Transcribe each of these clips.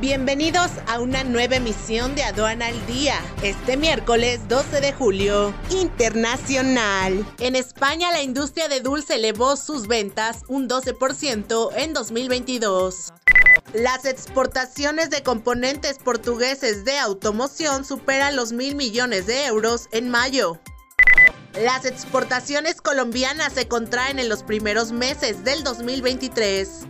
Bienvenidos a una nueva emisión de Aduana al Día, este miércoles 12 de julio, internacional. En España la industria de dulce elevó sus ventas un 12% en 2022. Las exportaciones de componentes portugueses de automoción superan los mil millones de euros en mayo. Las exportaciones colombianas se contraen en los primeros meses del 2023.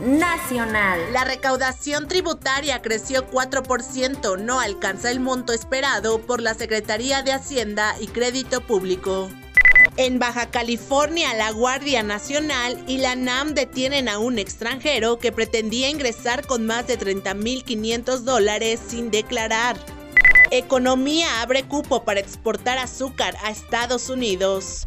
Nacional. La recaudación tributaria creció 4%, no alcanza el monto esperado por la Secretaría de Hacienda y Crédito Público. En Baja California, la Guardia Nacional y la NAM detienen a un extranjero que pretendía ingresar con más de 30.500 dólares sin declarar. Economía abre cupo para exportar azúcar a Estados Unidos.